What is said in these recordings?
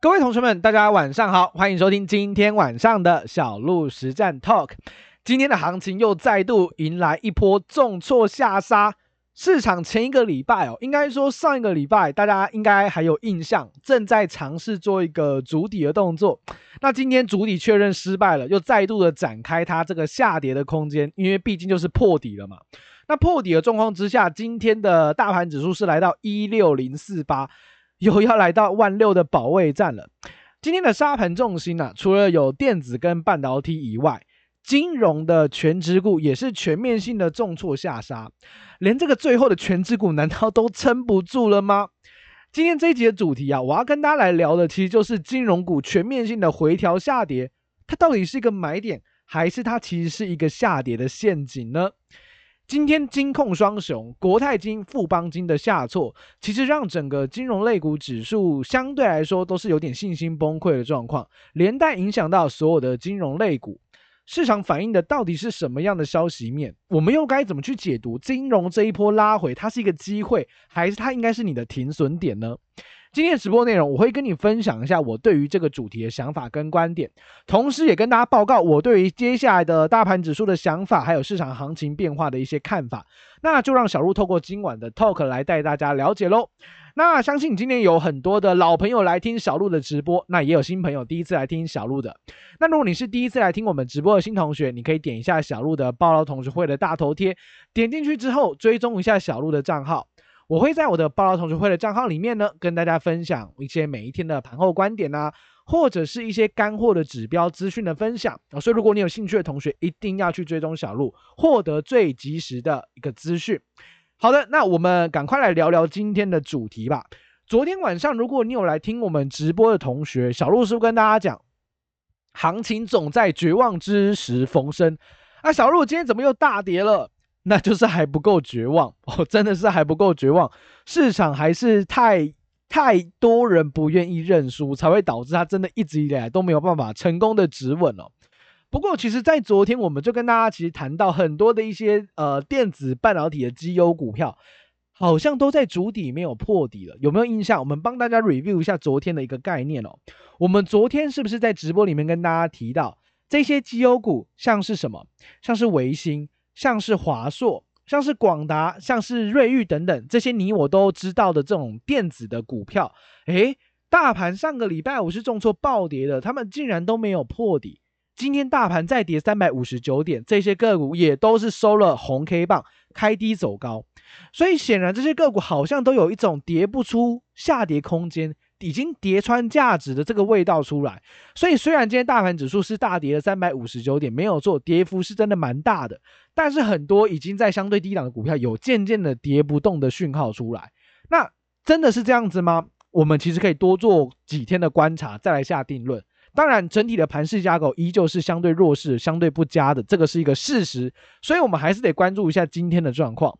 各位同学们，大家晚上好，欢迎收听今天晚上的小鹿实战 Talk。今天的行情又再度迎来一波重挫下杀，市场前一个礼拜哦，应该说上一个礼拜，大家应该还有印象，正在尝试做一个筑底的动作。那今天筑底确认失败了，又再度的展开它这个下跌的空间，因为毕竟就是破底了嘛。那破底的状况之下，今天的大盘指数是来到一六零四八。又要来到万六的保卫战了。今天的沙盘重心啊，除了有电子跟半导体以外，金融的权值股也是全面性的重挫下杀。连这个最后的权值股，难道都撑不住了吗？今天这一集的主题啊，我要跟大家来聊的，其实就是金融股全面性的回调下跌，它到底是一个买点，还是它其实是一个下跌的陷阱呢？今天金控双雄国泰金、富邦金的下挫，其实让整个金融类股指数相对来说都是有点信心崩溃的状况，连带影响到所有的金融类股。市场反映的到底是什么样的消息面？我们又该怎么去解读金融这一波拉回？它是一个机会，还是它应该是你的停损点呢？今天直播内容，我会跟你分享一下我对于这个主题的想法跟观点，同时也跟大家报告我对于接下来的大盘指数的想法，还有市场行情变化的一些看法。那就让小鹿透过今晚的 talk 来带大家了解喽。那相信今天有很多的老朋友来听小鹿的直播，那也有新朋友第一次来听小鹿的。那如果你是第一次来听我们直播的新同学，你可以点一下小鹿的报 lau 同学会的大头贴，点进去之后追踪一下小鹿的账号。我会在我的报 lau 同学会的账号里面呢，跟大家分享一些每一天的盘后观点啊，或者是一些干货的指标资讯的分享啊。所以如果你有兴趣的同学，一定要去追踪小鹿，获得最及时的一个资讯。好的，那我们赶快来聊聊今天的主题吧。昨天晚上，如果你有来听我们直播的同学，小鹿是不是跟大家讲，行情总在绝望之时逢生？啊，小鹿今天怎么又大跌了？那就是还不够绝望哦，真的是还不够绝望，市场还是太太多人不愿意认输，才会导致它真的一直以来都没有办法成功的止稳哦。不过，其实，在昨天我们就跟大家其实谈到很多的一些呃电子半导体的绩优股票，好像都在主底没有破底了，有没有印象？我们帮大家 review 一下昨天的一个概念哦。我们昨天是不是在直播里面跟大家提到这些绩优股，像是什么？像是维新。像是华硕，像是广达，像是瑞昱等等，这些你我都知道的这种电子的股票，诶，大盘上个礼拜五是重挫暴跌的，他们竟然都没有破底。今天大盘再跌三百五十九点，这些个股也都是收了红 K 棒，开低走高。所以显然这些个股好像都有一种跌不出下跌空间。已经跌穿价值的这个味道出来，所以虽然今天大盘指数是大跌了三百五十九点，没有错，跌幅是真的蛮大的，但是很多已经在相对低档的股票有渐渐的跌不动的讯号出来。那真的是这样子吗？我们其实可以多做几天的观察，再来下定论。当然，整体的盘势架构依旧是相对弱势、相对不佳的，这个是一个事实，所以我们还是得关注一下今天的状况。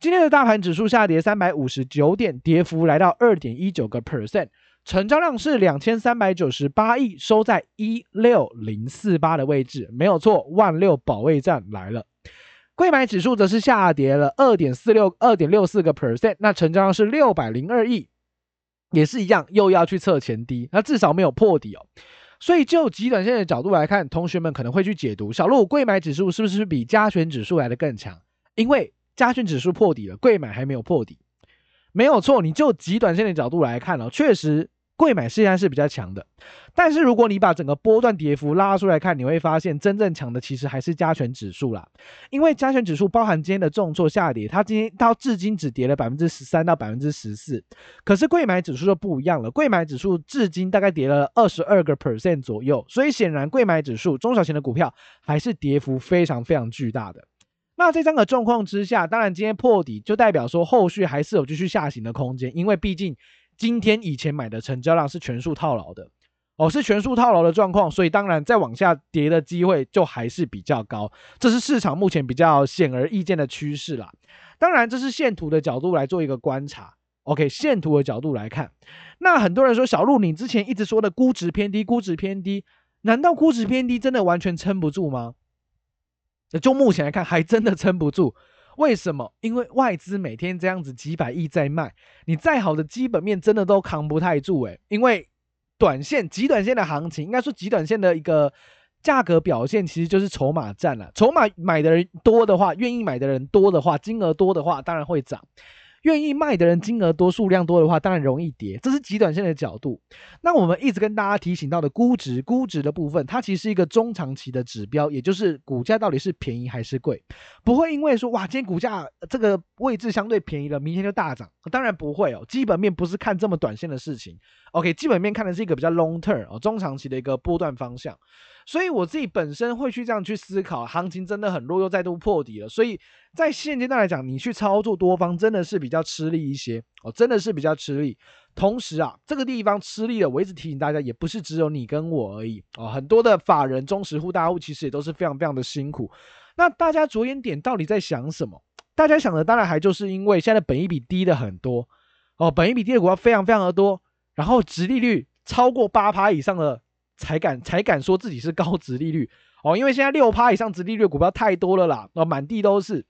今天的大盘指数下跌三百五十九点，跌幅来到二点一九个 percent，成交量是两千三百九十八亿，收在一六零四八的位置，没有错，万六保卫战来了。柜买指数则是下跌了二点四六二点六四个 percent，那成交量是六百零二亿，也是一样，又要去测前低，那至少没有破底哦。所以就极短线的角度来看，同学们可能会去解读小鹿柜买指数是不是比加权指数来的更强？因为加权指数破底了，贵买还没有破底，没有错。你就极短线的角度来看哦，确实贵买现在是比较强的。但是如果你把整个波段跌幅拉出来看，你会发现真正强的其实还是加权指数啦。因为加权指数包含今天的重挫下跌，它今天到至今只跌了百分之十三到百分之十四。可是贵买指数就不一样了，贵买指数至今大概跌了二十二个 percent 左右，所以显然贵买指数中小型的股票还是跌幅非常非常巨大的。那在这样的状况之下，当然今天破底就代表说后续还是有继续下行的空间，因为毕竟今天以前买的成交量是全数套牢的，哦，是全数套牢的状况，所以当然再往下跌的机会就还是比较高，这是市场目前比较显而易见的趋势啦。当然这是线图的角度来做一个观察，OK，线图的角度来看，那很多人说小鹿，你之前一直说的估值偏低，估值偏低，难道估值偏低真的完全撑不住吗？就目前来看，还真的撑不住。为什么？因为外资每天这样子几百亿在卖，你再好的基本面真的都扛不太住诶。因为短线、极短线的行情，应该说极短线的一个价格表现，其实就是筹码战了。筹码买的人多的话，愿意买的人多的话，金额多的话，当然会涨。愿意卖的人金额多、数量多的话，当然容易跌，这是极短线的角度。那我们一直跟大家提醒到的估值，估值的部分，它其实是一个中长期的指标，也就是股价到底是便宜还是贵，不会因为说哇，今天股价这个位置相对便宜了，明天就大涨，当然不会哦。基本面不是看这么短线的事情，OK，基本面看的是一个比较 long term 哦，中长期的一个波段方向。所以我自己本身会去这样去思考，行情真的很弱，又再度破底了。所以在现阶段来讲，你去操作多方真的是比较吃力一些哦，真的是比较吃力。同时啊，这个地方吃力了，我一直提醒大家，也不是只有你跟我而已哦，很多的法人、中实户、大户其实也都是非常非常的辛苦。那大家着眼点到底在想什么？大家想的当然还就是因为现在本益比低的很多哦，本益比低的股票非常非常的多，然后殖利率超过八趴以上的。才敢才敢说自己是高值利率。哦，因为现在六趴以上值利率的股票太多了啦，哦，满地都是，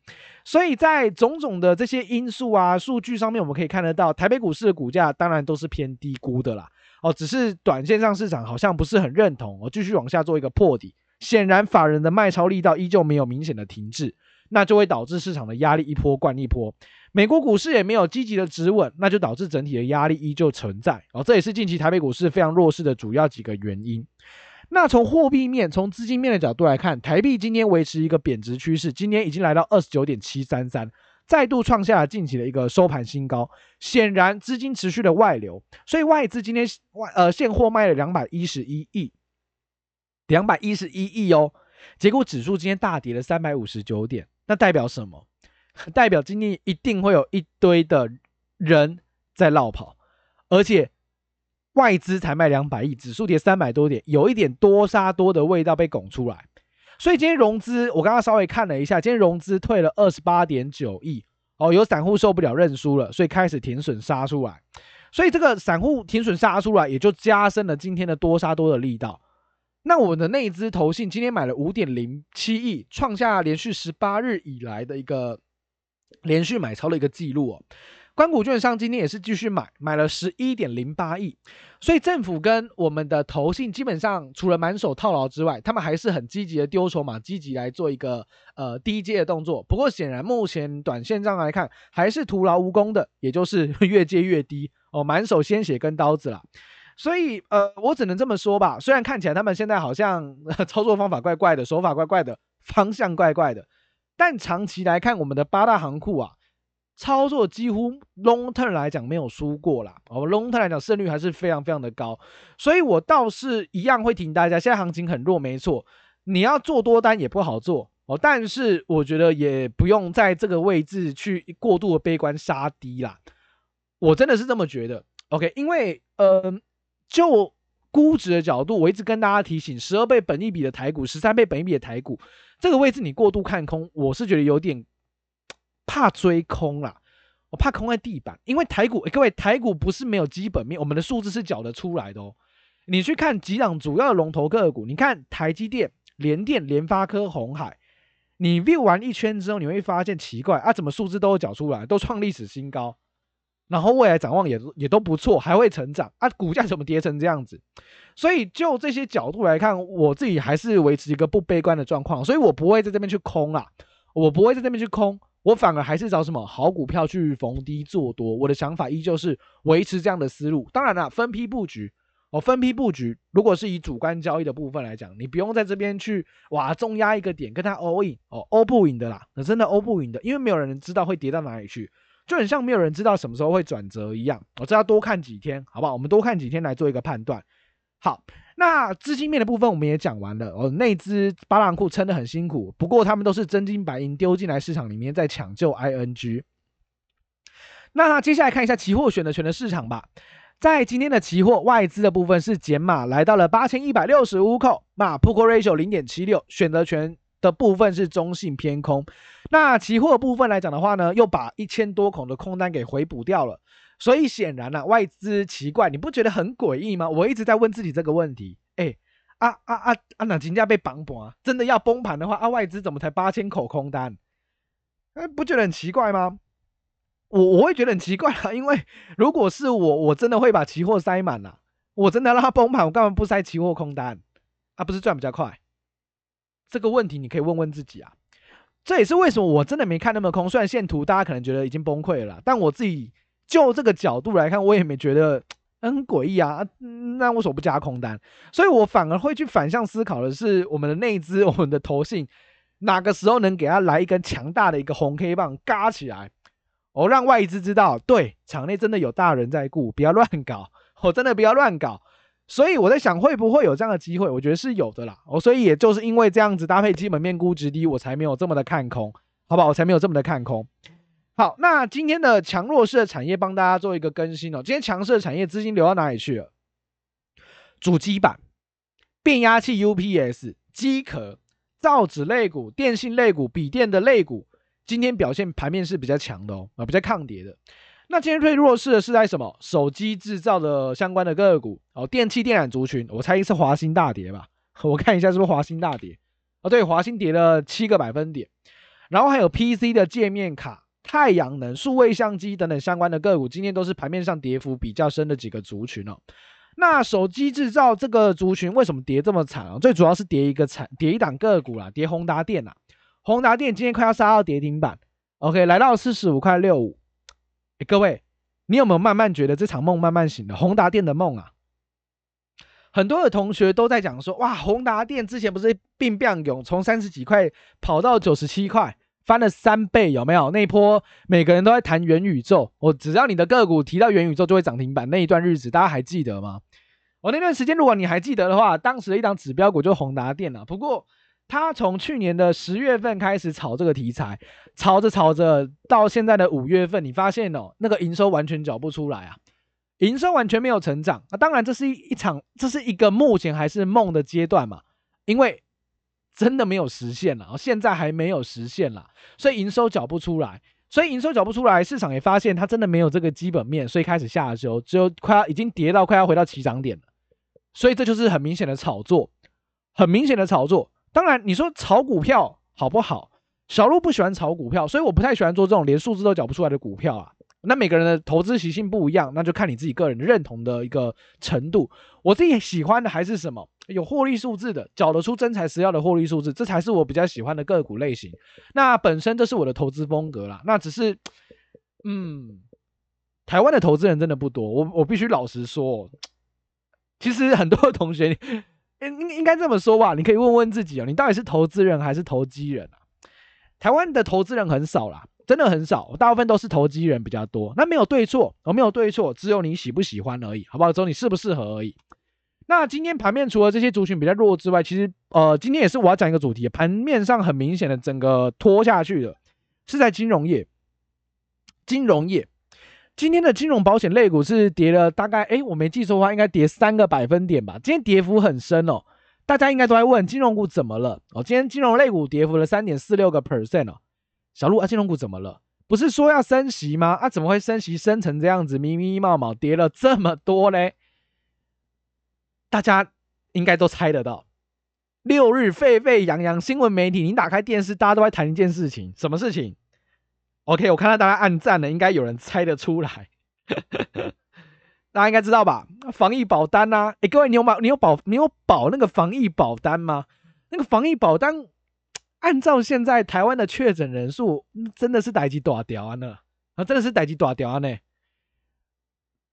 所以在种种的这些因素啊数据上面，我们可以看得到，台北股市的股价当然都是偏低估的啦，哦，只是短线上市场好像不是很认同，哦，继续往下做一个破底，显然法人的卖超力道依旧没有明显的停滞，那就会导致市场的压力一波灌一波。美国股市也没有积极的止稳，那就导致整体的压力依旧存在哦，这也是近期台北股市非常弱势的主要几个原因。那从货币面、从资金面的角度来看，台币今天维持一个贬值趋势，今天已经来到二十九点七三三，再度创下了近期的一个收盘新高。显然资金持续的外流，所以外资今天外呃现货卖了两百一十一亿，两百一十一亿哦，结果指数今天大跌了三百五十九点，那代表什么？代表今天一定会有一堆的人在落跑，而且外资才卖两百亿，指数跌三百多点，有一点多杀多的味道被拱出来。所以今天融资，我刚刚稍微看了一下，今天融资退了二十八点九亿哦，有散户受不了认输了，所以开始停损杀出来。所以这个散户停损杀出来，也就加深了今天的多杀多的力道。那我们的内资投信今天买了五点零七亿，创下连续十八日以来的一个。连续买超的一个记录哦，官股券商今天也是继续买，买了十一点零八亿，所以政府跟我们的投信基本上除了满手套牢之外，他们还是很积极的丢筹码，积极来做一个呃低阶的动作。不过显然目前短线上来看，还是徒劳无功的，也就是 越接越低哦，满手鲜血跟刀子啦。所以呃，我只能这么说吧，虽然看起来他们现在好像操作方法怪怪的，手法怪怪的，方向怪怪的。但长期来看，我们的八大行库啊，操作几乎 long term 来讲没有输过啦。哦，long term 来讲胜率还是非常非常的高，所以我倒是一样会提醒大家，现在行情很弱，没错，你要做多单也不好做哦。但是我觉得也不用在这个位置去过度的悲观杀低啦。我真的是这么觉得。OK，因为呃，就估值的角度，我一直跟大家提醒，十二倍本益比的台股，十三倍本益比的台股。这个位置你过度看空，我是觉得有点怕追空啦。我怕空在地板，因为台股，各位台股不是没有基本面，我们的数字是缴得出来的哦。你去看几档主要的龙头个股，你看台积电、联电、联发科、鸿海，你 view 完一圈之后，你会发现奇怪啊，怎么数字都有缴出来，都创历史新高，然后未来展望也也都不错，还会成长啊，股价怎么跌成这样子？所以就这些角度来看，我自己还是维持一个不悲观的状况，所以我不会在这边去空啊，我不会在这边去空，我反而还是找什么好股票去逢低做多。我的想法依旧是维持这样的思路。当然了，分批布局哦，分批布局。如果是以主观交易的部分来讲，你不用在这边去哇重压一个点跟他 all in 哦，all 不赢的啦，那真的 all 不赢的，因为没有人知道会跌到哪里去，就很像没有人知道什么时候会转折一样。我这要多看几天，好不好？我们多看几天来做一个判断。好，那资金面的部分我们也讲完了哦。内资八大库撑得很辛苦，不过他们都是真金白银丢进来市场里面在抢救 ING。那接下来看一下期货选择权的市场吧。在今天的期货外资的部分是减码来到了八千一百六十五口，那 p u Ratio 零点七六，选择权的部分是中性偏空。那期货部分来讲的话呢，又把一千多口的空单给回补掉了。所以显然呢、啊，外资奇怪，你不觉得很诡异吗？我一直在问自己这个问题。哎，啊啊啊啊，那金价被绑绑啊，真的要崩盘的话，啊，外资怎么才八千口空单？哎，不觉得很奇怪吗？我我会觉得很奇怪啊，因为如果是我，我真的会把期货塞满了。我真的让它崩盘，我干嘛不塞期货空单？啊，不是赚比较快？这个问题你可以问问自己啊。这也是为什么我真的没看那么空。虽然线图大家可能觉得已经崩溃了，但我自己就这个角度来看，我也没觉得很诡异啊。那为什么不加空单？所以我反而会去反向思考的是，我们的内资、我们的投信，哪个时候能给他来一根强大的一个红 K 棒，嘎起来？哦、让外资知道，对，场内真的有大人在顾，不要乱搞。我、真的不要乱搞。所以我在想，会不会有这样的机会？我觉得是有的啦。哦，所以也就是因为这样子搭配基本面估值低，我才没有这么的看空，好不好？我才没有这么的看空。好，那今天的强弱势的产业帮大家做一个更新哦。今天强势的产业资金流到哪里去了？主机板、变压器、UPS、机壳、造纸类股、电信类股、笔电的类股，今天表现盘面是比较强的哦，啊，比较抗跌的。那今天最弱势的是在什么？手机制造的相关的个股哦，电器电缆族群，我猜是华新大跌吧？我看一下是不是华新大跌？哦，对，华新跌了七个百分点。然后还有 PC 的界面卡、太阳能、数位相机等等相关的个股，今天都是盘面上跌幅比较深的几个族群哦。那手机制造这个族群为什么跌这么惨啊？最主要是跌一个惨，跌一档个股啦，跌宏达电呐。宏达电今天快要杀到跌停板，OK，来到四十五块六五。各位，你有没有慢慢觉得这场梦慢慢醒了？宏达电的梦啊，很多的同学都在讲说，哇，宏达电之前不是并变勇，从三十几块跑到九十七块，翻了三倍，有没有？那一波每个人都在谈元宇宙，我只要你的个股提到元宇宙就会涨停板，那一段日子大家还记得吗？我那段时间如果你还记得的话，当时的一档指标股就是宏达电啊。不过。他从去年的十月份开始炒这个题材，炒着炒着，到现在的五月份，你发现哦，那个营收完全缴不出来啊，营收完全没有成长。那当然，这是一一场，这是一个目前还是梦的阶段嘛，因为真的没有实现了，现在还没有实现了，所以营收缴不出来，所以营收缴不出来，市场也发现它真的没有这个基本面，所以开始下修，只有快要已经跌到快要回到起涨点了，所以这就是很明显的炒作，很明显的炒作。当然，你说炒股票好不好？小鹿不喜欢炒股票，所以我不太喜欢做这种连数字都缴不出来的股票啊。那每个人的投资习性不一样，那就看你自己个人认同的一个程度。我自己喜欢的还是什么？有获利数字的，缴得出真材实料的获利数字，这才是我比较喜欢的个股类型。那本身这是我的投资风格啦。那只是，嗯，台湾的投资人真的不多。我我必须老实说，其实很多同学。应应应该这么说吧，你可以问问自己哦，你到底是投资人还是投机人啊？台湾的投资人很少啦，真的很少，大部分都是投机人比较多。那没有对错，哦，没有对错，只有你喜不喜欢而已，好不好？只有你适不适合而已。那今天盘面除了这些族群比较弱之外，其实呃，今天也是我要讲一个主题，盘面上很明显的整个拖下去的是在金融业，金融业。今天的金融保险类股是跌了大概，哎，我没记错的话，应该跌三个百分点吧。今天跌幅很深哦，大家应该都在问金融股怎么了哦。今天金融类股跌幅了三点四六个 percent 哦。小路啊，金融股怎么了？不是说要升息吗？啊，怎么会升息升成这样子，咪咪冒冒跌了这么多嘞？大家应该都猜得到，六日沸沸扬扬新闻媒体，你打开电视，大家都在谈一件事情，什么事情？OK，我看到大家按赞了，应该有人猜得出来，大家应该知道吧？防疫保单呐、啊，哎，各位，你有保？你有保？你有保那个防疫保单吗？那个防疫保单，按照现在台湾的确诊人数，真的是代志大条啊呢，啊，真的是代志大条啊呢。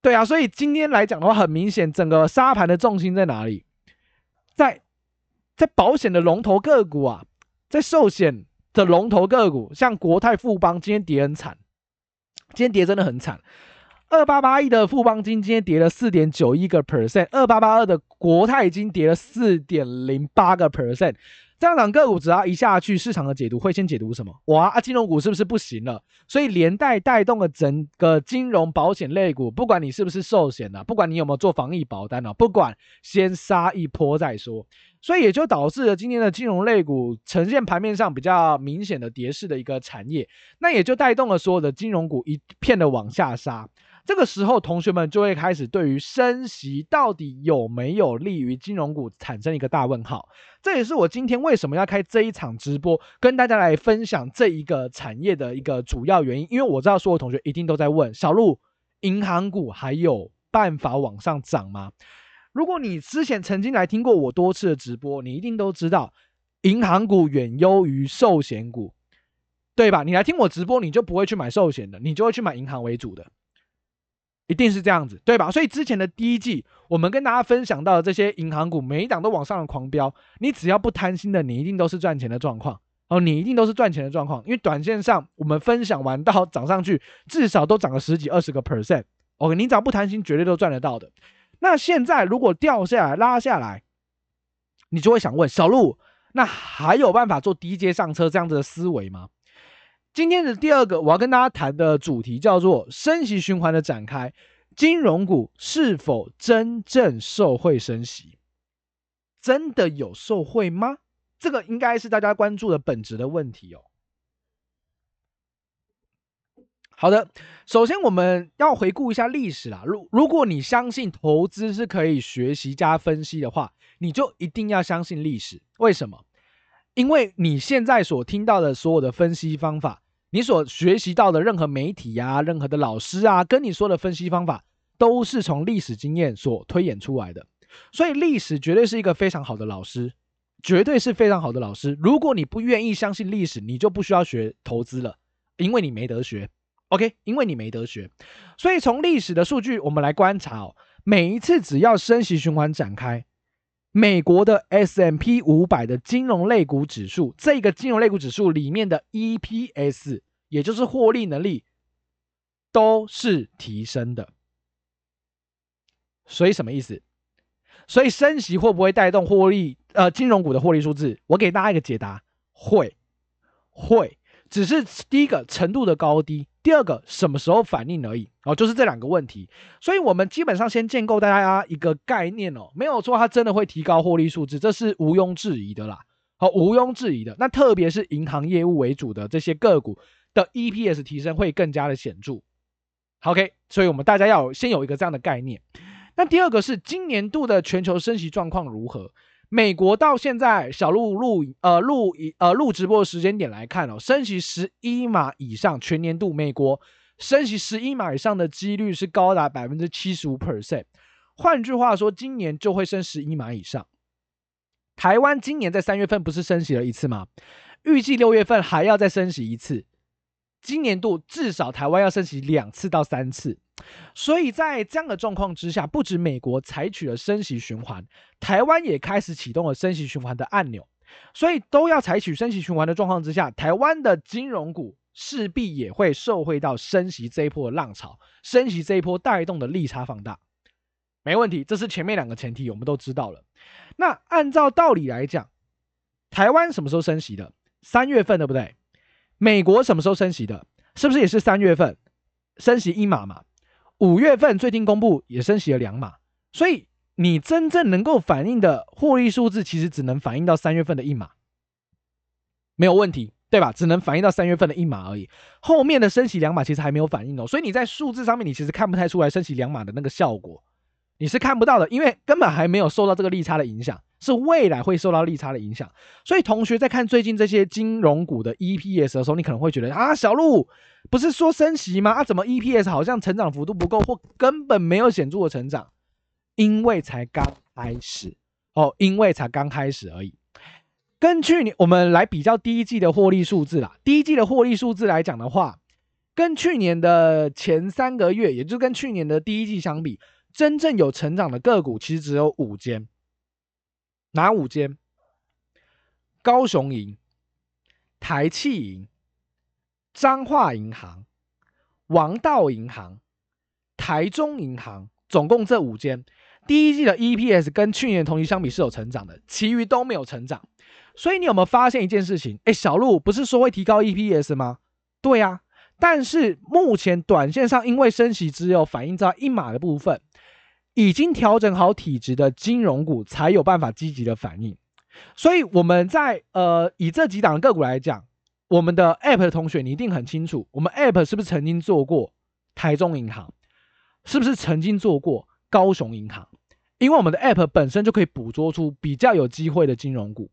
对啊，所以今天来讲的话，很明显，整个沙盘的重心在哪里？在在保险的龙头个股啊，在寿险。的龙头个股，像国泰富邦今天跌很惨，今天跌真的很惨。二八八一的富邦金今天跌了四点九一个 percent，二八八二的国泰已经跌了四点零八个 percent。这样档个股只要一下去，市场的解读会先解读什么？哇啊，金融股是不是不行了？所以连带带动了整个金融保险类股，不管你是不是寿险的，不管你有没有做防疫保单的，不管先杀一波再说。所以也就导致了今天的金融类股呈现盘面上比较明显的跌势的一个产业，那也就带动了所有的金融股一片的往下杀。这个时候，同学们就会开始对于升息到底有没有利于金融股产生一个大问号。这也是我今天为什么要开这一场直播，跟大家来分享这一个产业的一个主要原因。因为我知道所有同学一定都在问：小鹿，银行股还有办法往上涨吗？如果你之前曾经来听过我多次的直播，你一定都知道，银行股远优于寿险股，对吧？你来听我直播，你就不会去买寿险的，你就会去买银行为主的，一定是这样子，对吧？所以之前的第一季，我们跟大家分享到的这些银行股，每一档都往上的狂飙，你只要不贪心的，你一定都是赚钱的状况哦，你一定都是赚钱的状况，因为短线上我们分享完到 涨上去，至少都涨了十几二十个 percent，OK，、你只要不贪心，绝对都赚得到的。那现在如果掉下来拉下来，你就会想问小路，那还有办法做低阶上车这样子的思维吗？今天的第二个我要跟大家谈的主题叫做升息循环的展开，金融股是否真正受惠升息？真的有受惠吗？这个应该是大家关注的本质的问题哦。好的，首先我们要回顾一下历史啦。如如果你相信投资是可以学习加分析的话，你就一定要相信历史。为什么？因为你现在所听到的所有的分析方法，你所学习到的任何媒体啊、任何的老师啊，跟你说的分析方法，都是从历史经验所推演出来的。所以历史绝对是一个非常好的老师，绝对是非常好的老师。如果你不愿意相信历史，你就不需要学投资了，因为你没得学。OK，因为你没得学，所以从历史的数据我们来观察哦，每一次只要升息循环展开，美国的 S M P 五百的金融类股指数，这个金融类股指数里面的 EPS，也就是获利能力，都是提升的。所以什么意思？所以升息会不会带动获利？呃，金融股的获利数字，我给大家一个解答：会，会。只是第一个程度的高低，第二个什么时候反应而已哦，就是这两个问题。所以，我们基本上先建构大家一个概念哦，没有说它真的会提高获利数字，这是毋庸置疑的啦。好，毋庸置疑的。那特别是银行业务为主的这些个股的 EPS 提升会更加的显著。OK，所以我们大家要先有一个这样的概念。那第二个是今年度的全球升息状况如何？美国到现在小路录呃录一呃录直播的时间点来看哦，升息十一码以上，全年度美国升息十一码以上的几率是高达百分之七十五 percent。换句话说，今年就会升十一码以上。台湾今年在三月份不是升息了一次吗？预计六月份还要再升息一次。今年度至少台湾要升息两次到三次。所以在这样的状况之下，不止美国采取了升息循环，台湾也开始启动了升息循环的按钮。所以都要采取升息循环的状况之下，台湾的金融股势必也会受惠到升息这一波的浪潮，升息这一波带动的利差放大，没问题。这是前面两个前提，我们都知道了。那按照道理来讲，台湾什么时候升息的？三月份对不对？美国什么时候升息的？是不是也是三月份？升息一码嘛？五月份最近公布也升息了两码，所以你真正能够反映的获利数字，其实只能反映到三月份的一码，没有问题，对吧？只能反映到三月份的一码而已，后面的升息两码其实还没有反应哦，所以你在数字上面你其实看不太出来升息两码的那个效果，你是看不到的，因为根本还没有受到这个利差的影响。是未来会受到利差的影响，所以同学在看最近这些金融股的 EPS 的时候，你可能会觉得啊，小路不是说升息吗？啊，怎么 EPS 好像成长幅度不够，或根本没有显著的成长？因为才刚开始哦，因为才刚开始而已。跟去年我们来比较第一季的获利数字啦，第一季的获利数字来讲的话，跟去年的前三个月，也就是跟去年的第一季相比，真正有成长的个股其实只有五间。哪五间？高雄银、台企银、彰化银行、王道银行、台中银行，总共这五间，第一季的 EPS 跟去年同期相比是有成长的，其余都没有成长。所以你有没有发现一件事情？哎，小路不是说会提高 EPS 吗？对呀，但是目前短线上因为升息只有反映在一码的部分。已经调整好体质的金融股才有办法积极的反应，所以我们在呃以这几档个股来讲，我们的 App 的同学你一定很清楚，我们 App 是不是曾经做过台中银行，是不是曾经做过高雄银行？因为我们的 App 本身就可以捕捉出比较有机会的金融股，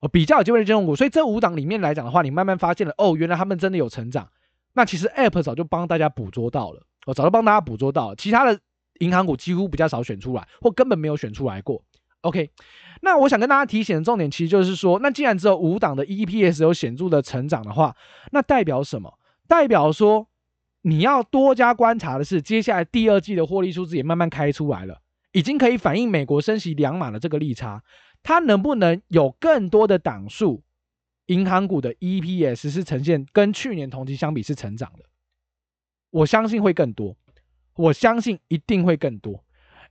哦，比较有机会的金融股，所以这五档里面来讲的话，你慢慢发现了哦，原来他们真的有成长，那其实 App 早就帮大家捕捉到了，我早就帮大家捕捉到了，其他的。银行股几乎比较少选出来，或根本没有选出来过。OK，那我想跟大家提醒的重点，其实就是说，那既然只有五档的 EPS 有显著的成长的话，那代表什么？代表说你要多加观察的是，接下来第二季的获利数字也慢慢开出来了，已经可以反映美国升息两码的这个利差，它能不能有更多的档数，银行股的 EPS 是呈现跟去年同期相比是成长的？我相信会更多，我相信一定会更多。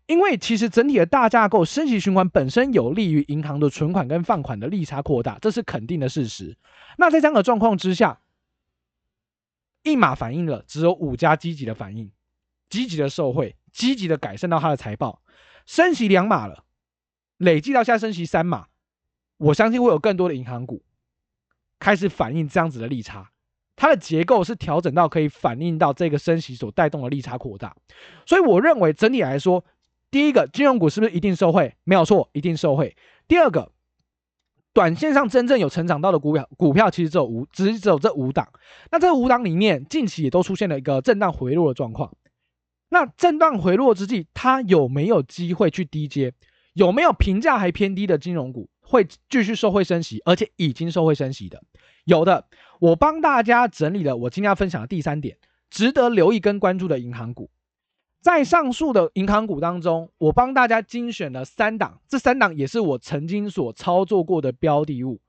因为其实整体的大架构，升息循环本身有利于银行的存款跟放款的利差扩大，这是肯定的事实。那在这样的状况之下，一码反应了只有五家积极的反应，积极的受惠，积极的改善到它的财报。升息两码了，累计到现在升息三码，我相信会有更多的银行股开始反映这样子的利差。它的结构是调整到可以反映到这个升息所带动的利差扩大，所以我认为整体来说。第一个，金融股是不是一定受惠？没有错，一定受惠。第二个，短线上真正有成长到的股票，股票其实只有五，只只有这五档。那这五档里面，近期也都出现了一个震荡回落的状况。那震荡回落之际，它有没有机会去低接？有没有评价还偏低的金融股会继续受惠升息，而且已经受惠升息的？有的，我帮大家整理了我今天要分享的第三点，值得留意跟关注的银行股。在上述的银行股当中，我帮大家精选了三档，这三档也是我曾经所操作过的标的物，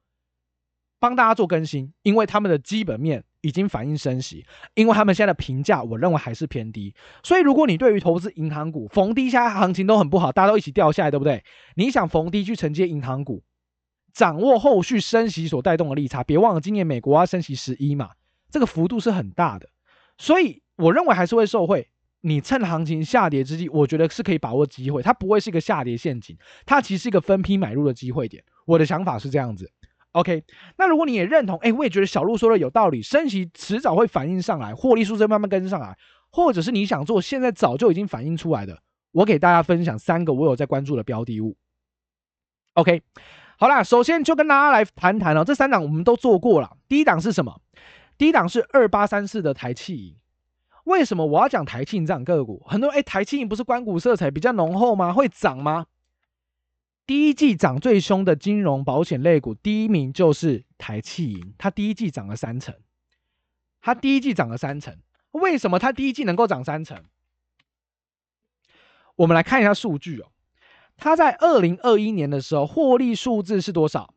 帮大家做更新，因为他们的基本面已经反映升息，因为他们现在的评价，我认为还是偏低，所以如果你对于投资银行股逢低，现在行情都很不好，大家都一起掉下来，对不对？你想逢低去承接银行股，掌握后续升息所带动的利差，别忘了今年美国要升息十一嘛，这个幅度是很大的，所以我认为还是会受惠。你趁行情下跌之际，我觉得是可以把握机会，它不会是一个下跌陷阱，它其实是一个分批买入的机会点。我的想法是这样子，OK。那如果你也认同，哎，我也觉得小路说的有道理，升息迟早会反映上来，获利数字慢慢跟上来，或者是你想做，现在早就已经反映出来的，我给大家分享三个我有在关注的标的物。OK，好啦，首先就跟大家来谈谈哦，这三档我们都做过了。第一档是什么？第一档是二八三四的台企银。为什么我要讲台企银这样个股？很多哎，台企银不是关谷色彩比较浓厚吗？会涨吗？第一季涨最凶的金融保险类股，第一名就是台企银，它第一季涨了三成。它第一季涨了三成，为什么它第一季能够涨三成？我们来看一下数据哦。它在二零二一年的时候，获利数字是多少？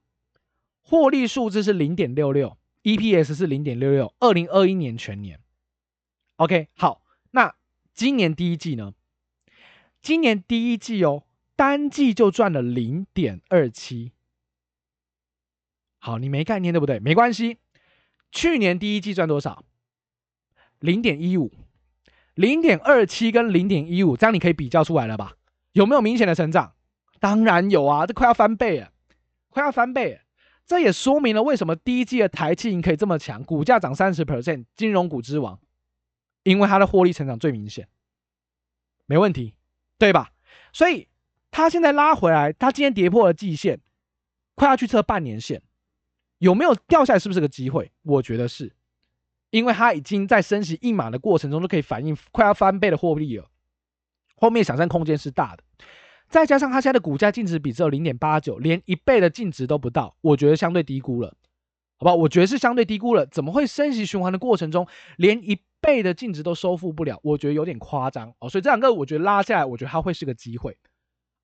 获利数字是零点六六，EPS 是零点六六。二零二一年全年。OK，好，那今年第一季呢？今年第一季哦，单季就赚了零点二七。好，你没概念对不对？没关系，去年第一季赚多少？零点一五，零点二七跟零点一五，这样你可以比较出来了吧？有没有明显的成长？当然有啊，这快要翻倍了，快要翻倍。这也说明了为什么第一季的台企银可以这么强，股价涨三十 percent，金融股之王。因为它的获利成长最明显，没问题，对吧？所以它现在拉回来，它今天跌破了季线，快要去测半年线，有没有掉下来？是不是个机会？我觉得是，因为它已经在升息一码的过程中，就可以反映快要翻倍的获利了，后面想象空间是大的，再加上它现在的股价净值比只有零点八九，连一倍的净值都不到，我觉得相对低估了，好吧？我觉得是相对低估了，怎么会升息循环的过程中连一倍的净值都收复不了，我觉得有点夸张哦，所以这两个我觉得拉下来，我觉得它会是个机会。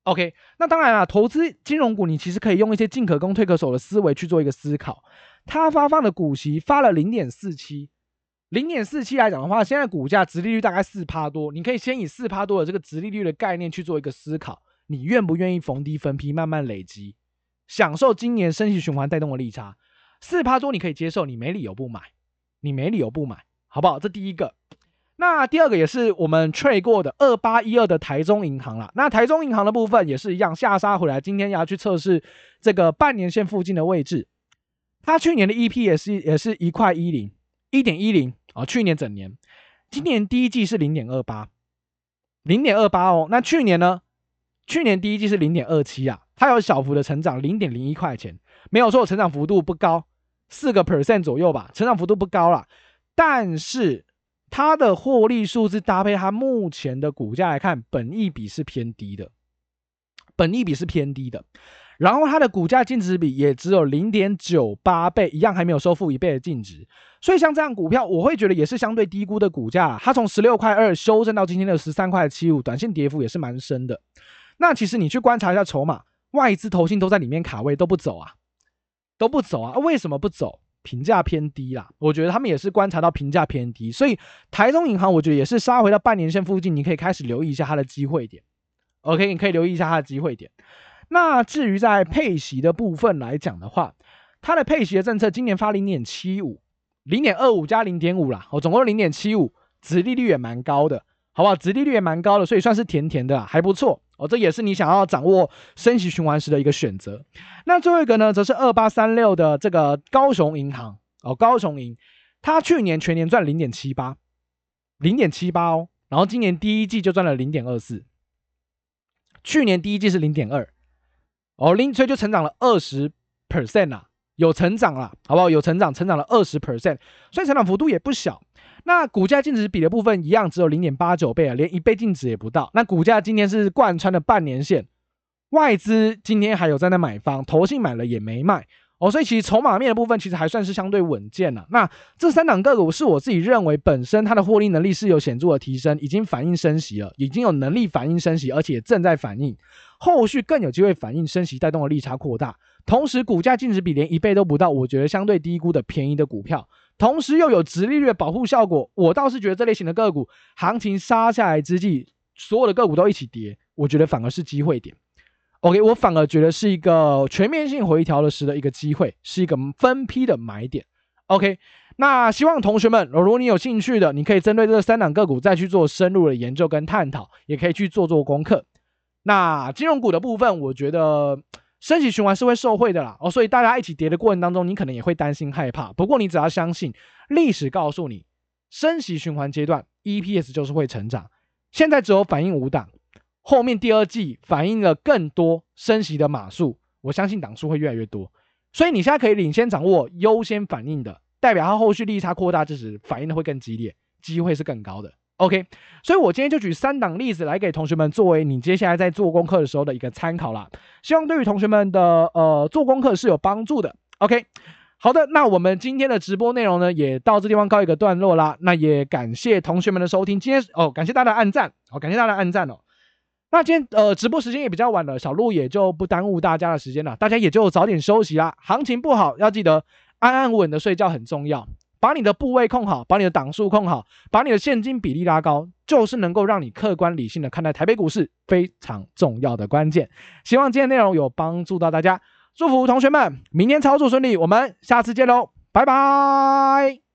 OK，那当然了，投资金融股你其实可以用一些进可攻退可守的思维去做一个思考。它发放的股息发了零点四七，零点四七来讲的话，现在股价殖利率大概四趴多，你可以先以四趴多的这个殖利率的概念去做一个思考，你愿不愿意逢低分批慢慢累积，享受今年升息循环带动的利差？四趴多你可以接受，你没理由不买，你没理由不买。好不好？这第一个，那第二个也是我们 trade 过的二八一二的台中银行啦。那台中银行的部分也是一样，下杀回来，今天要去测试这个半年线附近的位置。它去年的 EP 也是也是一块一零，一点一零啊，去年整年，今年第一季是零点二八，零点二八哦。那去年呢？去年第一季是零点二七啊，它有小幅的成长，零点零一块钱，没有错，成长幅度不高，四个 percent 左右吧，成长幅度不高啦。但是它的获利数字搭配它目前的股价来看，本益比是偏低的，本益比是偏低的。然后它的股价净值比也只有零点九八倍，一样还没有收复一倍的净值。所以像这样股票，我会觉得也是相对低估的股价。它从十六块二修正到今天的十三块七五，短线跌幅也是蛮深的。那其实你去观察一下筹码，外资投信都在里面卡位，都不走啊，都不走啊。为什么不走？评价偏低啦。我觉得他们也是观察到评价偏低，所以台中银行我觉得也是杀回到半年线附近，你可以开始留意一下它的机会点。OK，你可以留意一下它的机会点。那至于在配息的部分来讲的话，它的配息的政策今年发零点七五，零点二五加零点五啦，哦，总共零点七五，殖利率也蛮高的，好不好？殖利率也蛮高的，所以算是甜甜的啦，还不错哦。这也是你想要掌握升息循环时的一个选择。那最后一个呢，则是二八三六的这个高雄银行哦，高雄银，它去年全年赚零点七八，零点七八哦，然后今年第一季就赚了零点二四，去年第一季是零点二。哦，林吹就成长了二十 percent 啊，有成长了，好不好？有成长，成长了二十 percent，所以成长幅度也不小。那股价净值比的部分一样，只有零点八九倍啊，连一倍净值也不到。那股价今天是贯穿了半年线，外资今天还有在那买方，投信买了也没卖。哦，所以其实筹码面的部分其实还算是相对稳健了。那这三档个股是我自己认为本身它的获利能力是有显著的提升，已经反映升息了，已经有能力反映升息，而且正在反映，后续更有机会反映升息带动的利差扩大。同时股价净值比连一倍都不到，我觉得相对低估的便宜的股票，同时又有直利率的保护效果，我倒是觉得这类型的个股行情杀下来之际，所有的个股都一起跌，我觉得反而是机会点。OK，我反而觉得是一个全面性回调的时的一个机会，是一个分批的买点。OK，那希望同学们，如果你有兴趣的，你可以针对这三档个股再去做深入的研究跟探讨，也可以去做做功课。那金融股的部分，我觉得升息循环是会受惠的啦。哦，所以大家一起跌的过程当中，你可能也会担心害怕。不过你只要相信，历史告诉你，升息循环阶段 EPS 就是会成长。现在只有反映五档。后面第二季反映了更多升息的码数，我相信档数会越来越多，所以你现在可以领先掌握优先反应的，代表它后续利差扩大之时反应的会更激烈，机会是更高的。OK，所以我今天就举三档例子来给同学们作为你接下来在做功课的时候的一个参考啦，希望对于同学们的呃做功课是有帮助的。OK，好的，那我们今天的直播内容呢也到这地方告一个段落啦，那也感谢同学们的收听，今天哦感谢大家的按赞，哦、感谢大家的按赞哦。那今天呃直播时间也比较晚了，小鹿也就不耽误大家的时间了，大家也就早点休息啦。行情不好，要记得安安稳稳的睡觉很重要，把你的部位控好，把你的档数控好，把你的现金比例拉高，就是能够让你客观理性的看待台北股市非常重要的关键。希望今天内容有帮助到大家，祝福同学们明天操作顺利，我们下次见喽，拜拜。